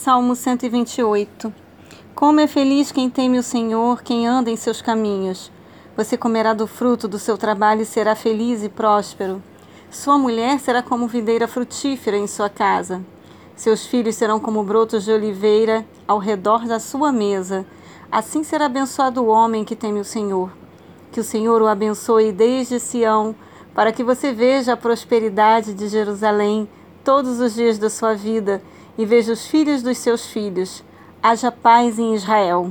Salmo 128 Como é feliz quem teme o Senhor, quem anda em seus caminhos. Você comerá do fruto do seu trabalho e será feliz e próspero. Sua mulher será como videira frutífera em sua casa. Seus filhos serão como brotos de oliveira ao redor da sua mesa. Assim será abençoado o homem que teme o Senhor. Que o Senhor o abençoe desde Sião, para que você veja a prosperidade de Jerusalém todos os dias da sua vida e veja os filhos dos seus filhos. Haja paz em Israel.